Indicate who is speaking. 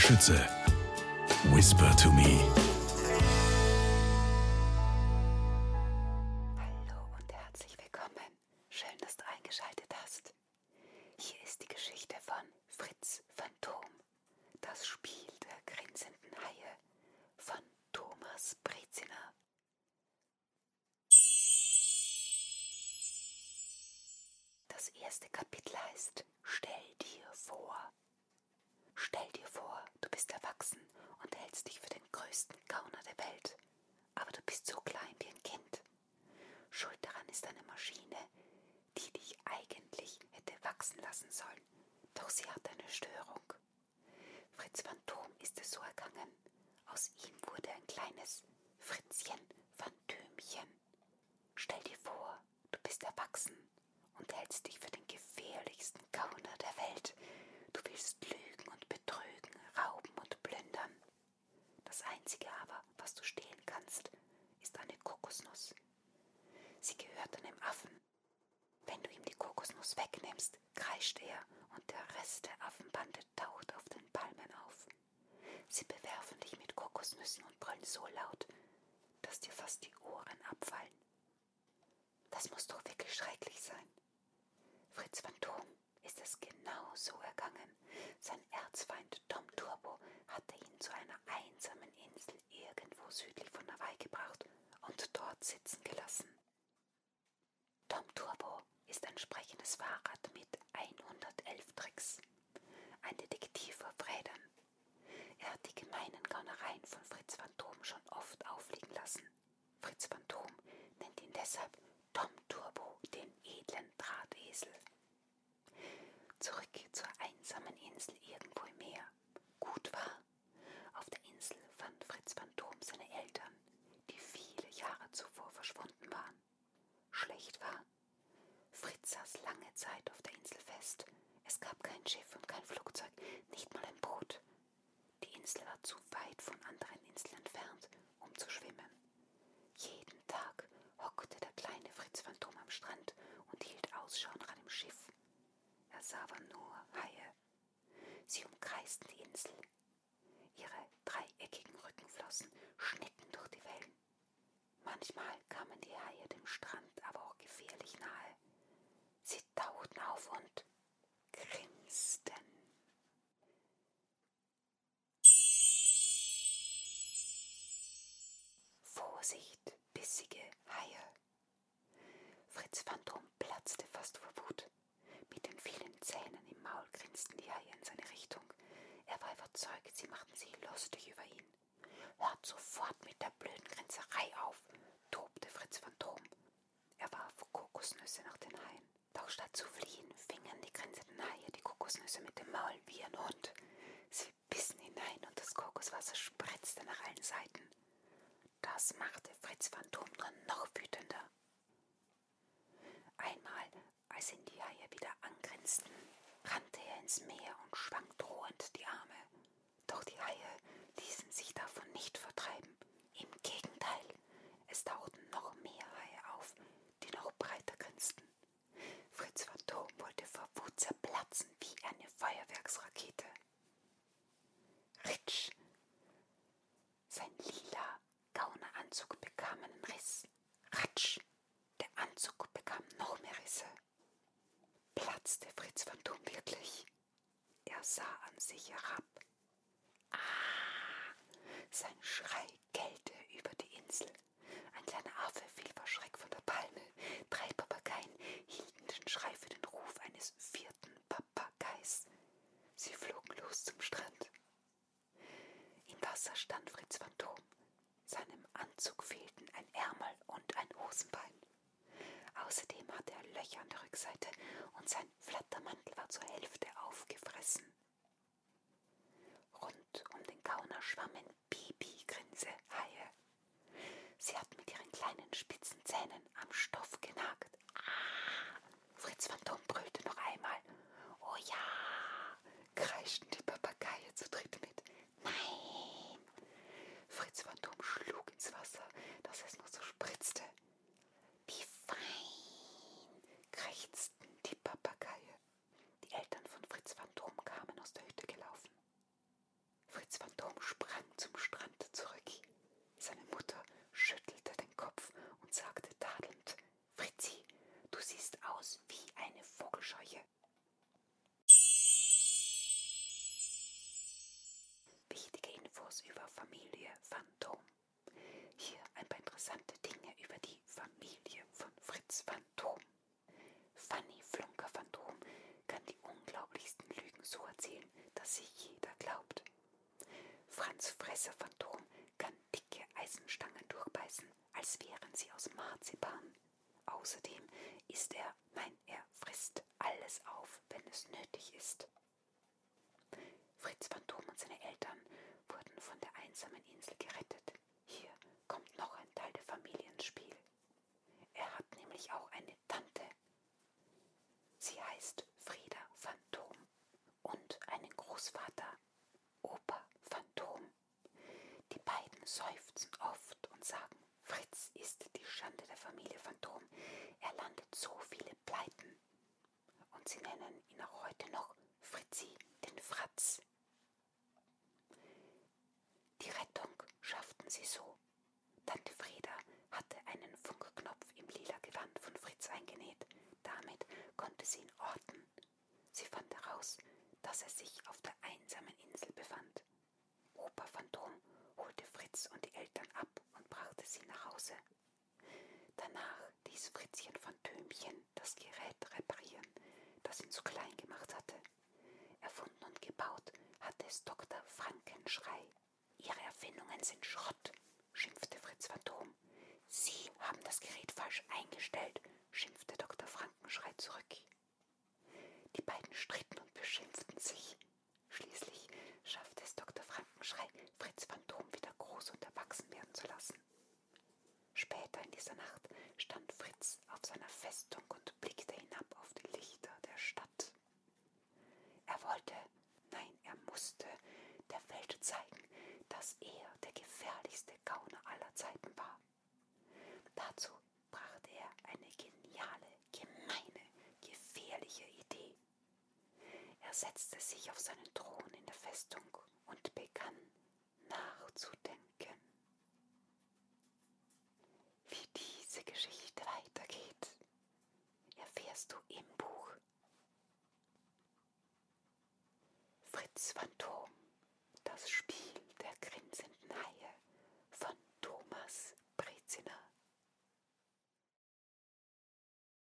Speaker 1: Schütze. Whisper to me.
Speaker 2: Hallo und herzlich willkommen. Schön, dass du eingeschaltet hast. Hier ist die Geschichte von Fritz Phantom. Das Spiel der grinsenden Haie von Thomas Breziner. Das erste Kapitel heißt Stell dir vor. Stell dir vor, du bist erwachsen und hältst dich für den größten Gauner der Welt. Aber du bist so klein wie ein Kind. Schuld daran ist eine Maschine, die dich eigentlich hätte wachsen lassen sollen. Doch sie hat eine Störung. Fritz Phantom ist es so ergangen. Aus ihm wurde ein kleines Fritzchen Phantömchen. Stell dir vor, du bist erwachsen und hältst dich für den gefährlichsten Gauner der Welt. Du willst lügen und betrügen, rauben und plündern. Das Einzige aber, was du stehlen kannst, ist eine Kokosnuss. Sie gehört einem Affen. Wenn du ihm Kokosnuss wegnimmst, kreischt er und der Rest der Affenbande taucht auf den Palmen auf. Sie bewerfen dich mit Kokosnüssen und brüllen so laut, dass dir fast die Ohren abfallen. Das muss doch wirklich schrecklich sein. Fritz Phantom ist es genau so ergangen. Sein Erzfeind Tom Turbo hatte ihn zu einer einsamen Insel irgendwo südlich von Hawaii gebracht und dort sitzen gelassen. Tom Turbo ist ein sprechendes Fahrrad mit 111 Tricks. Ein Detektiv auf Rädern. Er hat die gemeinen Gaunereien von Fritz Phantom schon oft aufliegen lassen. Fritz Phantom nennt ihn deshalb Tom Turbo, den edlen Drahtesel. Zurück zur einsamen Insel irgendwo im Meer. Gut war, auf der Insel fand Fritz Phantom seine Eltern, die viele Jahre zuvor verschwunden waren. Schlecht war, Fritz saß lange Zeit auf der Insel fest. Es gab kein Schiff und kein Flugzeug, nicht mal ein Boot. Die Insel war zu weit von anderen Inseln entfernt, um zu schwimmen. Jeden Tag hockte der kleine Fritz Phantom am Strand und hielt Ausschau nach einem Schiff. Er sah aber nur Haie. Sie umkreisten die Insel. Ihre dreieckigen Rückenflossen schnitten durch die Wellen. Manchmal kamen die Haie dem Strand aber auch gefährlich nahe. Sie tauchten auf und Vorsicht, bissige Haie. Fritz Phantom platzte fast vor Wut. Mit den vielen Zähnen im Maul grinsten die Haie in seine Richtung. Er war überzeugt, sie machten sich lustig über ihn. Hört sofort mit der blöden Grinserei auf, tobte Fritz Phantom. Er warf Kokosnüsse nach den Haien. Doch statt zu fliehen, fingen die grinsenden Haie die Kokosnüsse mit dem Maul wie ein Hund. Sie bissen hinein und das Kokoswasser spritzte nach allen Seiten. Machte Fritz Phantom nur noch wütender. Einmal, als ihn die Haie wieder angrinsten, rannte er ins Meer und schwang drohend die Arme. Doch die Haie ließen sich davon nicht vertreiben. Im Gegenteil, es tauchten noch mehr Haie auf, die noch breiter grinsten. Fritz Phantom wollte vor Wut zerplatzen wie eine Feuerwerksrakete. Ritsch! Sein lila Gauneranzug bekam einen Riss. Ratsch! Der Anzug bekam noch mehr Risse. Fritz Phantom wirklich? Er sah an sich herab. Ah! Sein Schrei gellte über die Insel. Ein kleiner Affe fiel vor Schreck von der Palme. Drei Papageien hielten den Schrei für den Ruf eines seufzen oft und sagen, Fritz ist die Schande der Familie Phantom. Er landet so viele Pleiten. Und sie nennen ihn auch heute noch Fritzi, den Fratz. Die Rettung schafften sie so. Tante Frieda hatte einen Funkknopf im lila Gewand von Fritz eingenäht. Damit konnte sie ihn orten. Sie fand heraus, dass er sich auf der einsamen Insel befand. Opa Phantom holte Fritz und die Eltern ab und brachte sie nach Hause. Danach ließ Fritzchen von Tömchen das Gerät reparieren, das ihn zu klein gemacht hatte. Erfunden und gebaut hatte es Dr. Frankenschrei. Ihre Erfindungen sind Schrott, schimpfte Fritz Phantom. Sie haben das Gerät falsch eingestellt, schimpfte Dr. Frankenschrei zurück. Die beiden stritten und beschimpften sich. Schließlich schaffte es Dr. Frankenschrei, Fritz Phantom wieder groß und erwachsen werden zu lassen. Später in dieser Nacht stand Fritz auf seiner Festung und blickte hinab auf die Lichter der Stadt. Er wollte, nein, er musste der Welt zeigen, dass er der gefährlichste Gauner aller Zeiten war. Dazu brachte er eine geniale, gemeine, gefährliche Idee. Er setzte sich auf seinen Thron in der Festung und begann nachzudenken. Wie diese Geschichte weitergeht, erfährst du im Buch. Fritz Phantom, das Spiel.